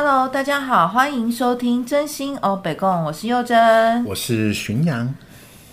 Hello，大家好，欢迎收听真心欧北共，我是佑真，我是巡阳。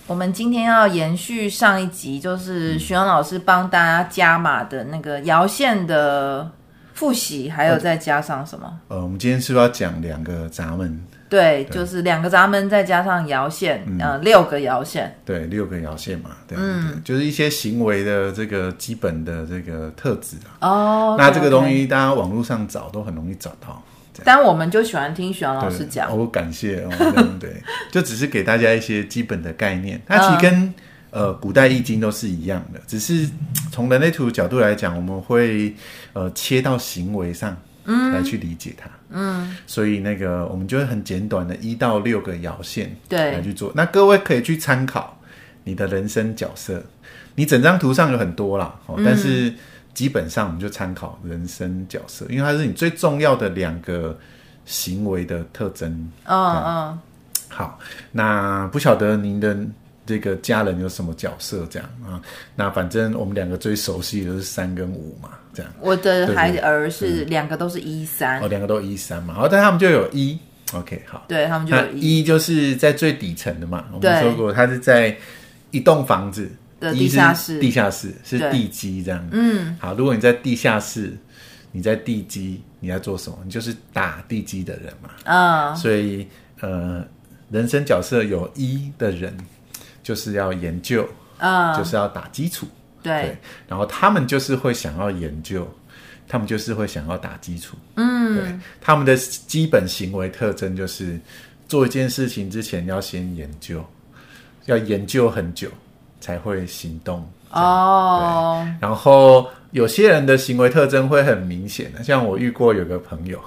我们今天要延续上一集，就是巡阳老师帮大家加码的那个摇线的复习，还有再加上什么？呃，我们今天是不是要讲两个闸门？对，就是两个闸门，再加上摇线，嗯、呃，六个摇线。对，六个摇线嘛，对，嗯对，就是一些行为的这个基本的这个特质啊。哦，那这个东西大家网络上找都很容易找到。但我们就喜欢听许阳老师讲，我感谢哦，对，就只是给大家一些基本的概念。它其实跟、嗯、呃古代易经都是一样的，只是从人类图角度来讲，我们会呃切到行为上来去理解它。嗯，所以那个我们就会很简短的一到六个爻线对来去做。那各位可以去参考你的人生角色，你整张图上有很多啦，哦，但是。嗯基本上我们就参考人生角色，因为它是你最重要的两个行为的特征。嗯嗯。好，那不晓得您的这个家人有什么角色这样啊？那反正我们两个最熟悉的是三跟五嘛，这样。我的孩儿是两个都是一三。哦，两个都一三嘛，好，但他们就有一。OK，好。对，他们就。一就是在最底层的嘛，我们说过，他是在一栋房子。地下室，地下室是地基这样。嗯，好，如果你在地下室，你在地基，你在做什么？你就是打地基的人嘛。啊、哦，所以呃，人生角色有一的人，就是要研究，啊、哦，就是要打基础。对，对，然后他们就是会想要研究，他们就是会想要打基础。嗯，对，他们的基本行为特征就是做一件事情之前要先研究，要研究很久。才会行动哦。Oh. 然后有些人的行为特征会很明显的，像我遇过有个朋友，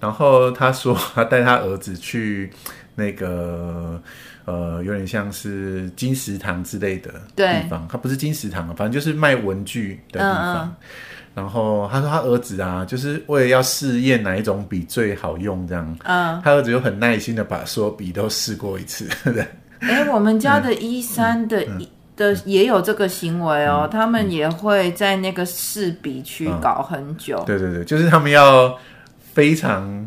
然后他说他带他儿子去那个呃，有点像是金石堂之类的地方，他不是金石堂，反正就是卖文具的地方。Uh. 然后他说他儿子啊，就是为了要试验哪一种笔最好用，这样，嗯，uh. 他儿子就很耐心的把所有笔都试过一次。哎、欸，我们家的一三的一。的也有这个行为哦，嗯、他们也会在那个试笔区搞很久、嗯。对对对，就是他们要非常。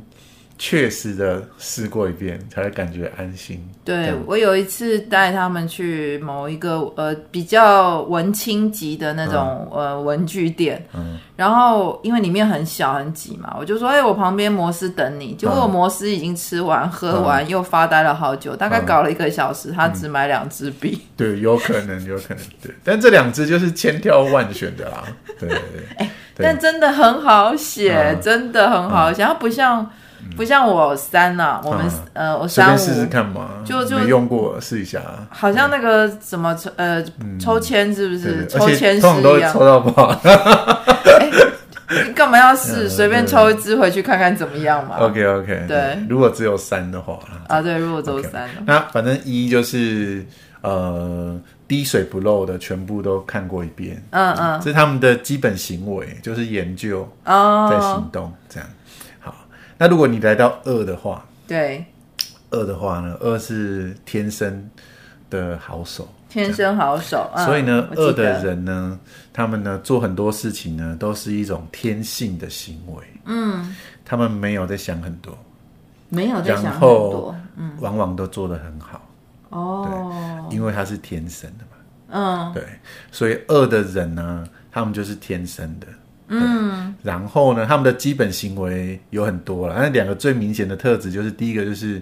确实的试过一遍才会感觉安心。对，我有一次带他们去某一个呃比较文青级的那种、嗯、呃文具店，嗯，然后因为里面很小很挤嘛，我就说哎、欸，我旁边摩斯等你。结果我摩斯已经吃完喝完，嗯、又发呆了好久，大概搞了一个小时，嗯、他只买两支笔。对，有可能，有可能，对，但这两支就是千挑万选的啦。对对对，哎、欸，但真的很好写，嗯、真的很好写，它不像。不像我三呐，我们呃，我三五试试看嘛，就就没用过试一下。好像那个什么抽呃抽签是不是？抽签是一样，抽到不好。你干嘛要试？随便抽一支回去看看怎么样嘛。OK OK，对，如果只有三的话啊，对，如果只有三，那反正一就是呃滴水不漏的，全部都看过一遍。嗯嗯，这是他们的基本行为，就是研究哦在行动这样。那如果你来到二的话，对，二的话呢，二是天生的好手，天生好手，嗯、所以呢，二的人呢，他们呢做很多事情呢，都是一种天性的行为，嗯，他们没有在想很多，没有在想很多，嗯，往往都做得很好，哦，对，因为他是天生的嘛，嗯，对，所以二的人呢，他们就是天生的。嗯，然后呢，他们的基本行为有很多了。那两个最明显的特质就是，第一个就是，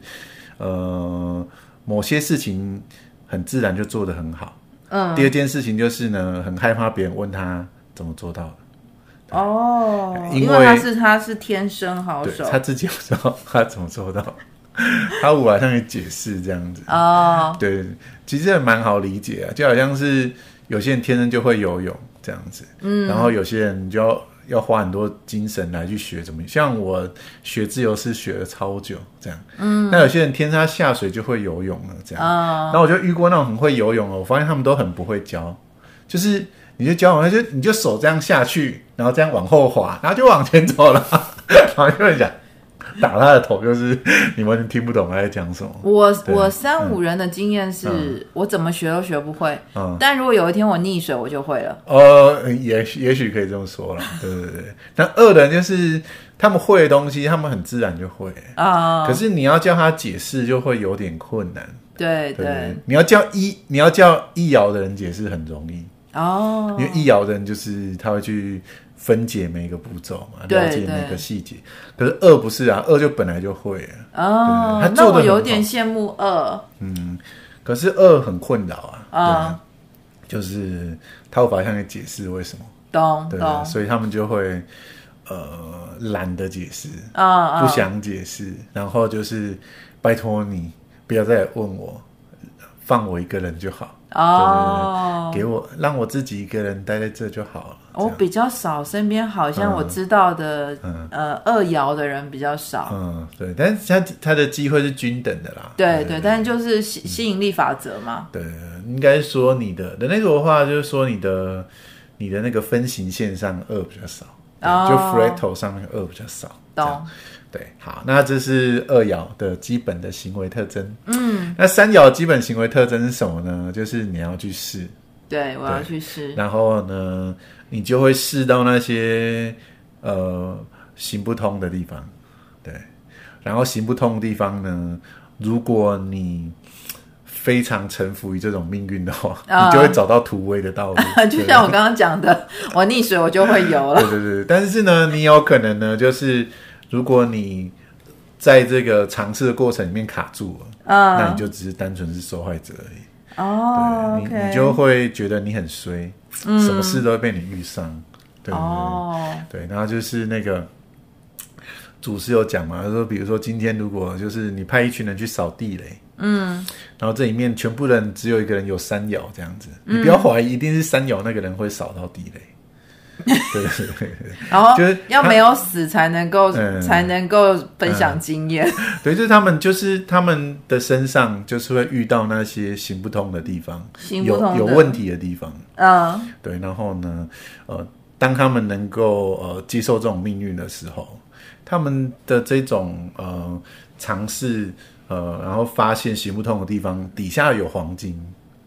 呃，某些事情很自然就做得很好。嗯。第二件事情就是呢，很害怕别人问他怎么做到的。哦。因为，因为他是他是天生好手，他自己不知道他怎么做到，他无法向你解释这样子。哦。对，其实也蛮好理解啊，就好像是有些人天生就会游泳。这样子，嗯，然后有些人就要要花很多精神来去学怎么，像我学自由式学了超久，这样，嗯，那有些人天生下水就会游泳了，这样，哦，然后我就遇过那种很会游泳的，我发现他们都很不会教，就是你就教我，就你就手这样下去，然后这样往后滑，然后就往前走了，然后就会讲，打他的头，就是 你完全听不懂他在讲什么。我我三五人的经验是、嗯、我怎么学都学不会，嗯，但如果有一天我溺水，我就会了。呃，也也许可以这么说了，对对对。但二人就是他们会的东西，他们很自然就会啊。可是你要叫他解释，就会有点困难。对对，对，你要叫一你要叫易遥的人解释很容易哦，因为易遥的人就是他会去分解每一个步骤嘛，了解每个细节。可是二不是啊，二就本来就会哦。他做的有点羡慕二，嗯，可是二很困扰啊，啊，就是他无法向你解释为什么，懂对，所以他们就会呃懒得解释啊，不想解释，然后就是拜托你。不要再问我，放我一个人就好哦。给我让我自己一个人待在这就好了。我比较少，身边好像我知道的，嗯、呃，二爻的人比较少。嗯，对，但是他他的机会是均等的啦。对对，对，但是就是吸吸引力法则嘛。对，应该说你的的那个的话，就是说你的你的那个分形线上二比较少，哦、就 Pareto 上面二比较少。懂。对，好，那这是二爻的基本的行为特征。嗯，那三爻基本行为特征是什么呢？就是你要去试。对，我要去试。然后呢，你就会试到那些呃行不通的地方。对，然后行不通的地方呢，如果你非常臣服于这种命运的话，哦、你就会找到突围的道路。就像我刚刚讲的，我溺水我就会游了。对对对，但是呢，你有可能呢，就是。如果你在这个尝试的过程里面卡住了，嗯，那你就只是单纯是受害者而已。哦，你你就会觉得你很衰，嗯，什么事都会被你遇上。对，哦，对，然后就是那个祖师有讲嘛，他说，比如说今天如果就是你派一群人去扫地雷，嗯，然后这里面全部人只有一个人有三摇这样子，嗯，你不要怀疑，一定是三摇那个人会扫到地雷。对对对，然后就是要没有死才能够、嗯、才能够分享经验、嗯。对，就是他们就是他们的身上就是会遇到那些行不通的地方，有有问题的地方。嗯，对，然后呢，呃，当他们能够呃接受这种命运的时候，他们的这种呃尝试呃，然后发现行不通的地方底下有黄金。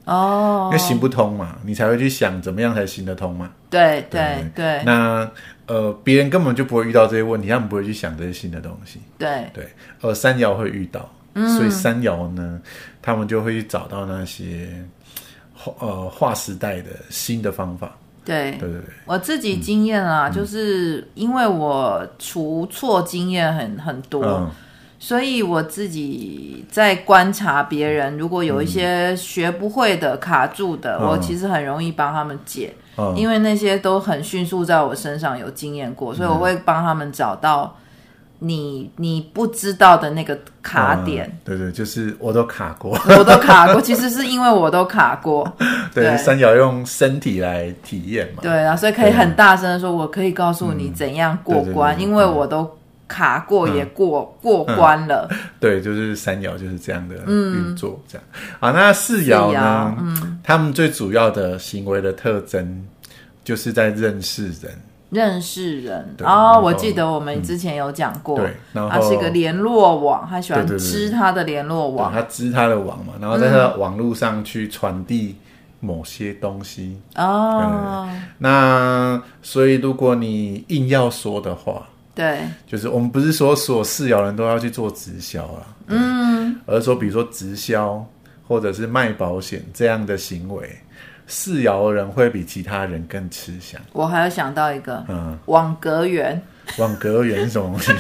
哦，因为行不通嘛，你才会去想怎么样才行得通嘛。对对对。那呃，别人根本就不会遇到这些问题，他们不会去想这些新的东西。对对。而三爻会遇到，嗯、所以三爻呢，他们就会去找到那些呃划时代的新的方法。对对对对。我自己经验啊，嗯、就是因为我除错经验很很多。嗯所以我自己在观察别人，如果有一些学不会的、卡住的，嗯、我其实很容易帮他们解，嗯、因为那些都很迅速在我身上有经验过，所以我会帮他们找到你你不知道的那个卡点。嗯、对对，就是我都卡过，我都卡过，其实是因为我都卡过。对，对三角用身体来体验嘛。对啊，所以可以很大声的说，我可以告诉你怎样过关，因为我都。卡过也过、嗯、过关了、嗯，对，就是三爻就是这样的运作，这样。好、嗯，那四爻呢？嗯，他们最主要的行为的特征，就是在认识人，认识人。哦，我记得我们之前有讲过，嗯、对，然后他是一个联络网，他喜欢织他的联络网，他织他的网嘛，然后在他的网络上去传递某些东西。哦、嗯，那所以如果你硬要说的话。对，就是我们不是说所有四爻人都要去做直销啊，嗯，而是说比如说直销或者是卖保险这样的行为，四爻人会比其他人更吃香。我还有想到一个，嗯，网格员，网格员是什么东西？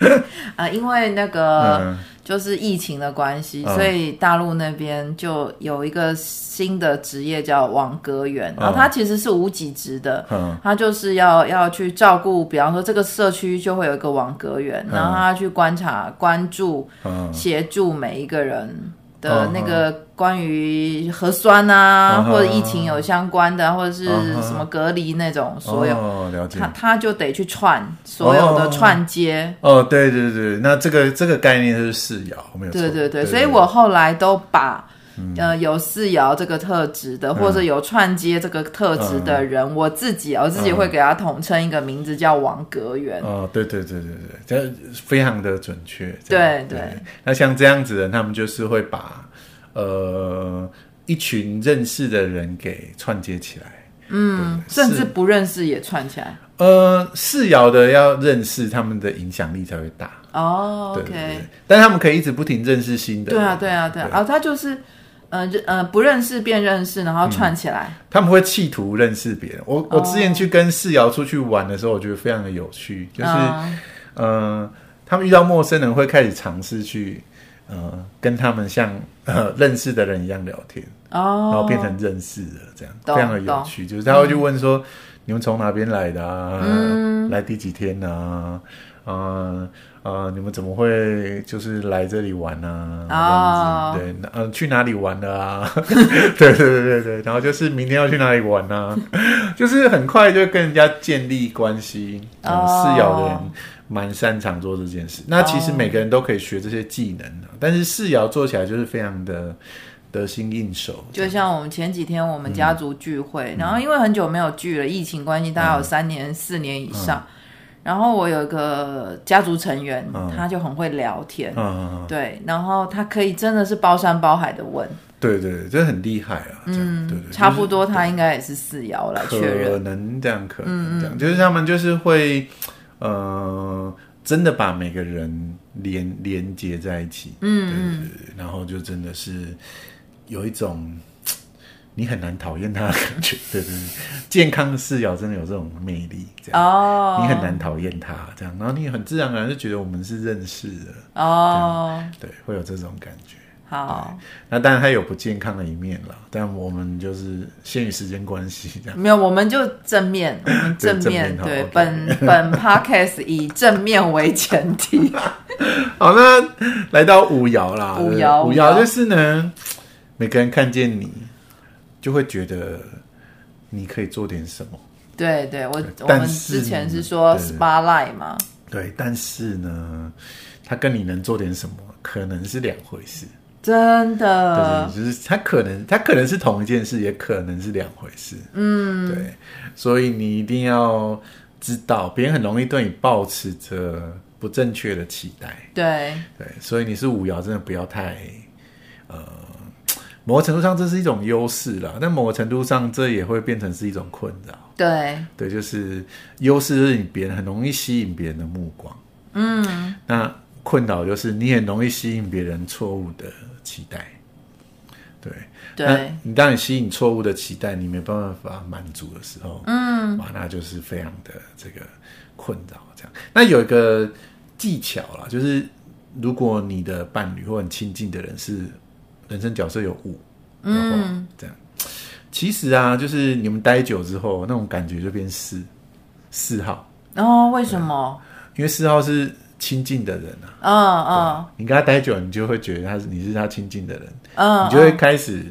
啊，因为那个。嗯就是疫情的关系，所以大陆那边就有一个新的职业叫网格员，然后他其实是无几职的，他就是要要去照顾，比方说这个社区就会有一个网格员，然后他去观察、关注、协助每一个人。的那个关于核酸啊，或者疫情有相关的，或者是什么隔离那种，所有，了解，他他就得去串所有的串接。哦，对对对，那这个这个概念是四爻，没有错。对对对，所以我后来都把嗯、呃有四爻这个特质的，或者有串接这个特质的人，嗯、我自己我自己会给他统称一个名字叫王格元。哦，对对对对对，这非常的准确。对对，对，那像这样子的人，他们就是会把呃一群认识的人给串接起来。嗯，甚至不认识也串起来。呃，四爻的要认识，他们的影响力才会大。哦，OK。但他们可以一直不停认识新的。对啊，对啊，对啊。啊，他就是，呃，呃，不认识便认识，然后串起来。他们会企图认识别人。我我之前去跟四爻出去玩的时候，我觉得非常的有趣，就是，呃，他们遇到陌生人会开始尝试去，呃，跟他们像 呃认识的人一样聊天。哦，然后变成认识了，这样非常的有趣。就是他会去问说：“嗯、你们从哪边来的啊？嗯、来第几天啊？啊、呃呃、你们怎么会就是来这里玩呢、啊？哦、对，呃，去哪里玩的啊？对对对对对，然后就是明天要去哪里玩呢、啊？就是很快就跟人家建立关系。哦、四爻的人蛮擅长做这件事。那其实每个人都可以学这些技能的，但是四爻做起来就是非常的。得心应手，就像我们前几天我们家族聚会，嗯、然后因为很久没有聚了，疫情关系，大概有三年、四、嗯、年以上。嗯、然后我有一个家族成员，嗯、他就很会聊天，嗯、对，然后他可以真的是包山包海的问，对对，这很厉害啊，嗯，对对，差不多他应该也是四爻来确认，可能这样，可能这样，嗯、就是他们就是会，呃，真的把每个人连连接在一起，嗯，对对对，然后就真的是。有一种你很难讨厌他的感觉，对对对，健康的四爻真的有这种魅力，这样哦，oh. 你很难讨厌他，这样，然后你很自然而然就觉得我们是认识的哦，oh. 对，会有这种感觉。好，那当然他有不健康的一面了，但我们就是限于时间关系，这样没有，我们就正面，我们正面，对，对 okay. 本本 podcast 以正面为前提。好，那来到五爻啦，五爻，五爻就是呢。每个人看见你，就会觉得你可以做点什么。对对，我我们之前是说 spotlight 嘛。对，但是呢，他跟你能做点什么，可能是两回事。真的，对，就是他可能他可能是同一件事，也可能是两回事。嗯，对，所以你一定要知道，别人很容易对你抱持着不正确的期待。对对，所以你是五爻，真的不要太呃。某个程度上，这是一种优势啦，但某个程度上，这也会变成是一种困扰。对，对，就是优势是你别人很容易吸引别人的目光，嗯，那困扰就是你很容易吸引别人错误的期待。对，对，你当你吸引错误的期待，你没办法满足的时候，嗯，哇，那就是非常的这个困扰。这样，那有一个技巧啦，就是如果你的伴侣或很亲近的人是。人生角色有五，嗯，这样，其实啊，就是你们待久之后，那种感觉就变四四号。哦，为什么？因为四号是亲近的人啊。嗯嗯，你跟他待久，你就会觉得他是你是他亲近的人，嗯，你就会开始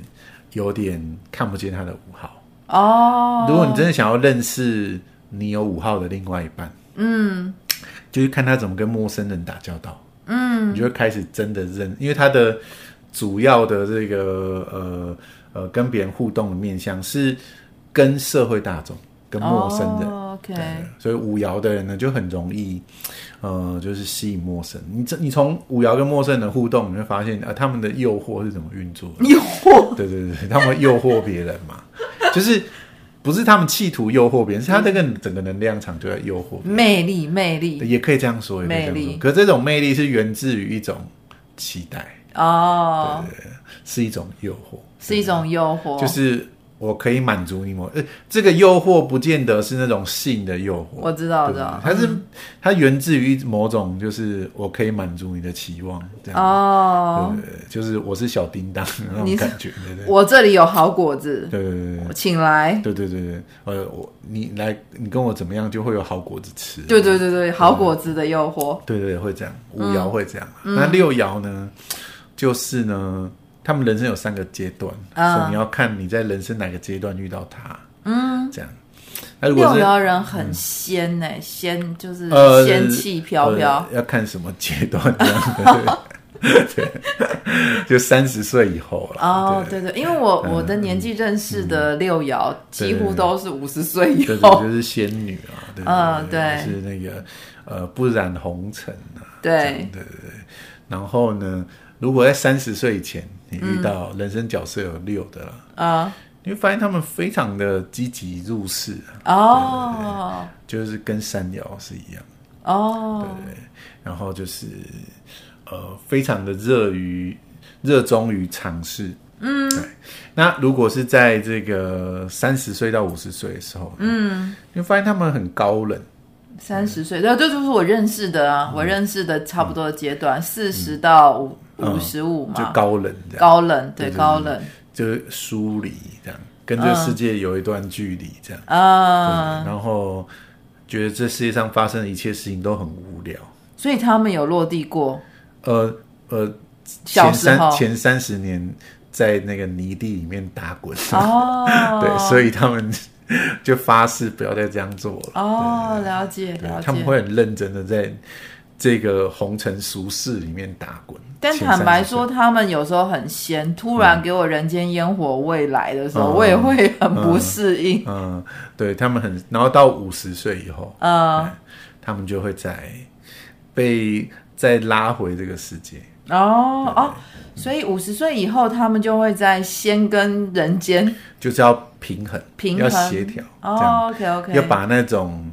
有点看不见他的五号。哦，如果你真的想要认识你有五号的另外一半，嗯，就是看他怎么跟陌生人打交道，嗯，你就会开始真的认，因为他的。主要的这个呃呃跟别人互动的面向是跟社会大众、跟陌生人。Oh, OK，所以五爻的人呢就很容易呃就是吸引陌生。你这你从五爻跟陌生人的互动，你会发现啊、呃、他们的诱惑是怎么运作的？诱惑？对对对，他们诱惑别人嘛，就是不是他们企图诱惑别人，是他这个整个能量场就在诱惑。魅力，魅力，也可以这样说，也可以这样说。魅力。可这种魅力是源自于一种期待。哦，对，是一种诱惑，是一种诱惑，就是我可以满足你某，呃，这个诱惑不见得是那种性的诱惑，我知道，我知道，它是它源自于某种，就是我可以满足你的期望，这样。哦，对，就是我是小叮当那种感觉，对对，我这里有好果子，对对对，请来，对对对对，呃，我你来，你跟我怎么样，就会有好果子吃，对对对对，好果子的诱惑，对对对，会这样，五爻会这样，那六爻呢？就是呢，他们人生有三个阶段，嗯、所以你要看你在人生哪个阶段遇到他，嗯，这样。那如果六爻人很仙呢、欸，仙、嗯、就是仙气飘飘、要看什么阶段这样。对，就三十岁以后了。哦，对。对，因为我我的年纪认识的六爻几乎都是五十岁以后，就是仙女啊，对嗯，对，是那个呃不染红尘啊，对。对对对。然后呢，如果在三十岁以前，你遇到人生角色有六的了啊。你会发现他们非常的积极入世哦，就是跟三爻是一样。哦，对对，然后就是呃，非常的热于热衷于尝试，嗯，对。那如果是在这个三十岁到五十岁的时候，嗯，你会发现他们很高冷。三十岁，对，这就是我认识的啊，我认识的差不多的阶段，四十到五五十五嘛，就高冷，高冷，对，高冷。就疏离这样，跟这个世界有一段距离这样。啊，然后觉得这世界上发生的一切事情都很无聊，所以他们有落地过。呃呃，前三前三十年在那个泥地里面打滚。哦，对，所以他们就发誓不要再这样做了。哦，了解了解，他们会很认真的在这个红尘俗世里面打滚。但坦白说，他们有时候很闲，突然给我人间烟火未来的时候，嗯、我也会很不适应。嗯，嗯，对他们很，然后到五十岁以后，嗯，他们就会在被再拉回这个世界。哦哦，所以五十岁以后，他们就会在先跟人间，就是要平衡，平衡要协调。哦，OK OK，要把那种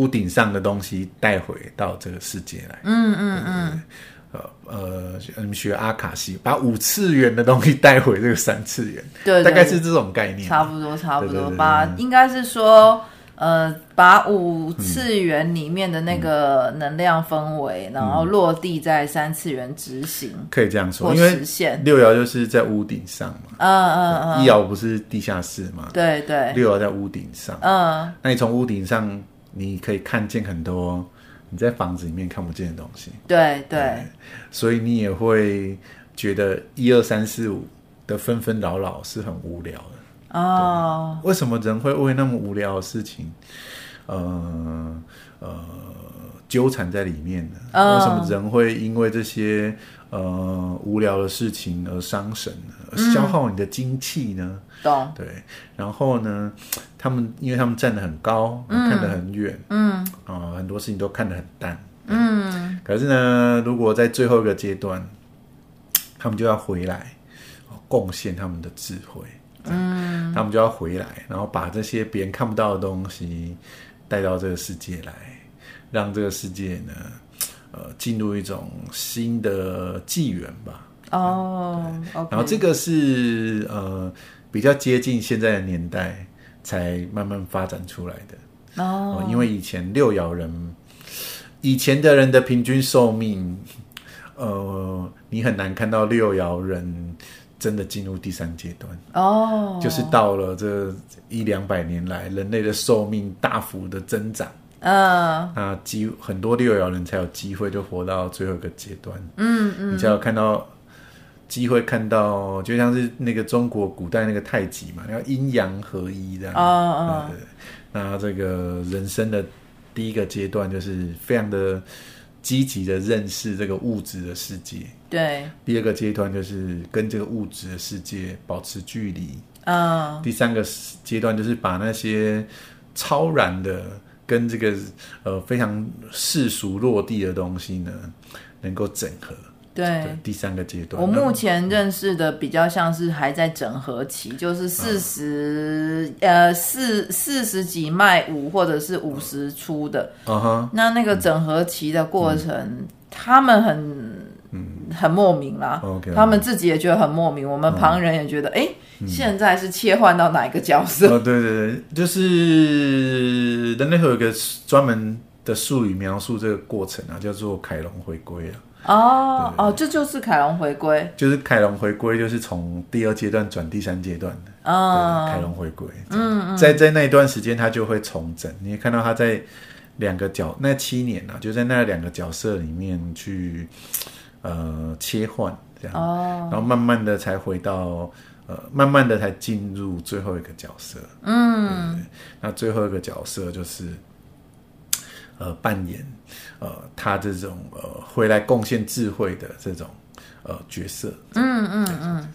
屋顶上的东西带回到这个世界来。嗯嗯嗯。呃呃，你们学阿卡西，把五次元的东西带回这个三次元，对，大概是这种概念，差不多差不多。把应该是说，呃，把五次元里面的那个能量氛围，然后落地在三次元执行，可以这样说，因为六爻就是在屋顶上嘛，嗯嗯嗯，一爻不是地下室嘛，对对，六爻在屋顶上，嗯，那你从屋顶上你可以看见很多。你在房子里面看不见的东西，对对，所以你也会觉得一二三四五的纷纷扰扰是很无聊的哦。为什么人会为那么无聊的事情，呃呃纠缠在里面呢？哦、为什么人会因为这些呃无聊的事情而伤神呢？而消耗你的精气呢？对，然后呢，他们因为他们站得很高，嗯、看得很远，嗯。啊、呃，很多事情都看得很淡，嗯。可是呢，如果在最后一个阶段，他们就要回来，贡献他们的智慧，嗯，他们就要回来，然后把这些别人看不到的东西带到这个世界来，让这个世界呢，呃，进入一种新的纪元吧。哦，然后这个是呃。比较接近现在的年代才慢慢发展出来的。哦，因为以前六爻人，以前的人的平均寿命，呃，你很难看到六爻人真的进入第三阶段。哦，就是到了这一两百年来，人类的寿命大幅的增长，嗯，那机很多六爻人才有机会就活到最后一个阶段，嗯嗯，你才有看到。机会看到，就像是那个中国古代那个太极嘛，要阴阳合一这样。哦哦。那这个人生的第一个阶段，就是非常的积极的认识这个物质的世界。对。第二个阶段就是跟这个物质的世界保持距离。嗯。Oh. 第三个阶段就是把那些超然的跟这个呃非常世俗落地的东西呢，能够整合。对，第三个阶段，我目前认识的比较像是还在整合期，就是四十、嗯、呃四四十几卖五或者是五十出的，嗯哼，那那个整合期的过程，嗯、他们很嗯。很莫名啦，嗯、他们自己也觉得很莫名，我们旁人也觉得，哎、嗯，现在是切换到哪一个角色？哦，对对对，就是人类会有一个专门的术语描述这个过程啊，叫做凯龙回归啊。哦哦，这就是凯龙回归，就是凯龙回归，就是从第二阶段转第三阶段的。哦，凯龙回归，嗯嗯，在在那一段时间，他就会重整。你也看到他在两个角那七年啊，就在那两个角色里面去呃切换这样，哦，然后慢慢的才回到呃，慢慢的才进入最后一个角色。嗯，那最后一个角色就是。呃，扮演呃，他这种呃，回来贡献智慧的这种呃角色。嗯嗯嗯，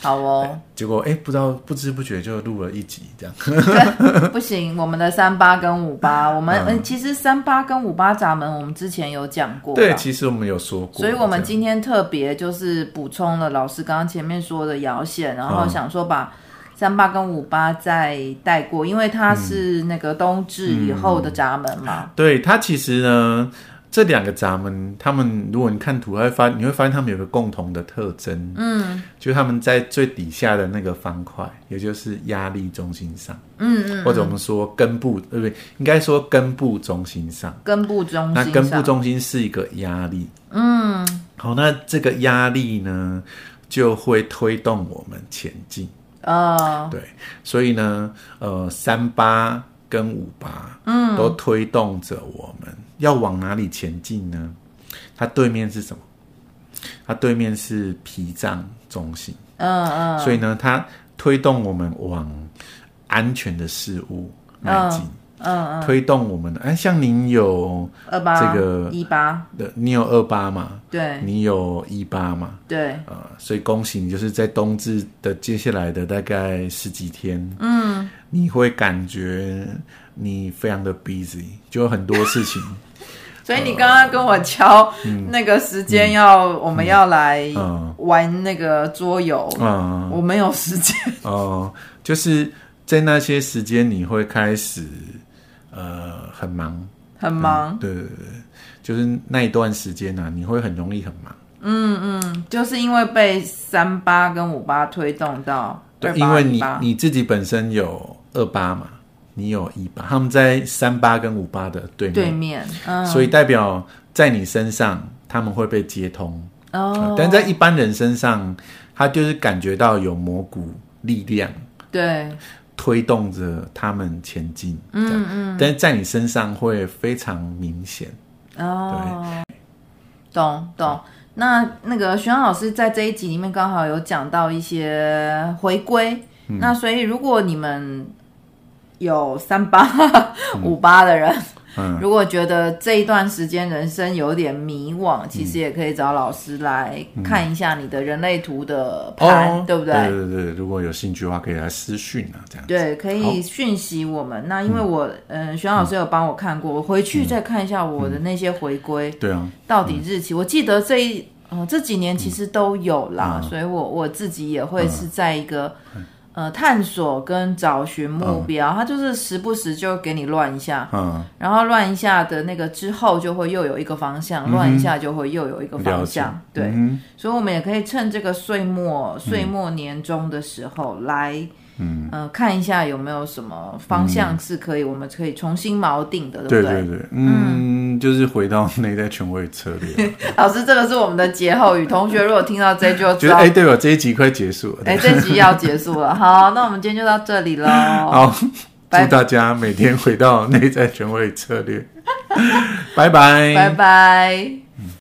好哦。结果哎，不知道不知不觉就录了一集这样。不行，我们的三八跟五八，我们嗯，其实三八跟五八闸门，我们之前有讲过。对，其实我们有说过。所以我们今天特别就是补充了老师刚刚前面说的摇线，然后想说把。三八跟五八再带过，因为它是那个冬至以后的闸门嘛。对，它其实呢，这两个闸门，他们如果你看图，会发你会发现他们有个共同的特征，嗯，就是他们在最底下的那个方块，也就是压力中心上，嗯嗯，或者我们说根部，对不对？应该说根部中心上，根部中心，那根部中心是一个压力，嗯，好，那这个压力呢，就会推动我们前进。啊，oh. 对，所以呢，呃，三八跟五八，嗯，都推动着我们要往哪里前进呢？它对面是什么？它对面是脾脏中心，嗯嗯，uh, uh. 所以呢，它推动我们往安全的事物迈进。Uh. 嗯嗯，推动我们的哎，像您有二八这个一八。的，你有二八嘛？对，你有一八嘛？对，呃，所以恭喜你，就是在冬至的接下来的大概十几天，嗯，你会感觉你非常的 busy，就有很多事情。所以你刚刚跟我敲那个时间，要我们要来玩那个桌游，嗯，我没有时间。哦，就是在那些时间你会开始。呃，很忙，很忙，对对对，就是那一段时间呢、啊，你会很容易很忙。嗯嗯，就是因为被三八跟五八推动到对，因为你你自己本身有二八嘛，你有一八，他们在三八跟五八的对面，对面，嗯，所以代表在你身上他们会被接通。哦、呃，但在一般人身上，他就是感觉到有某股力量，对。推动着他们前进，嗯嗯，但是在你身上会非常明显哦。对，懂懂。那那个徐老师在这一集里面刚好有讲到一些回归，嗯、那所以如果你们有三八五八的人。嗯如果觉得这一段时间人生有点迷惘，其实也可以找老师来看一下你的人类图的盘，对不对？对对对，如果有兴趣的话，可以来私讯啊，这样。对，可以讯息我们。那因为我，嗯，玄老师有帮我看过，我回去再看一下我的那些回归。对啊。到底日期？我记得这一，呃，这几年其实都有啦，所以我我自己也会是在一个。呃，探索跟找寻目标，嗯、它就是时不时就给你乱一下，嗯，然后乱一下的那个之后就会又有一个方向，乱、嗯、一下就会又有一个方向，解对，嗯、所以我们也可以趁这个岁末、岁末年终的时候来。嗯。呃，看一下有没有什么方向是可以，我们可以重新锚定的，对不对？对？对对，嗯，就是回到内在权威策略。老师，这个是我们的节后语。同学如果听到这句，就觉得哎，对了，这一集快结束了，哎，这一集要结束了。好，那我们今天就到这里喽。好，祝大家每天回到内在权威策略。拜拜，拜拜。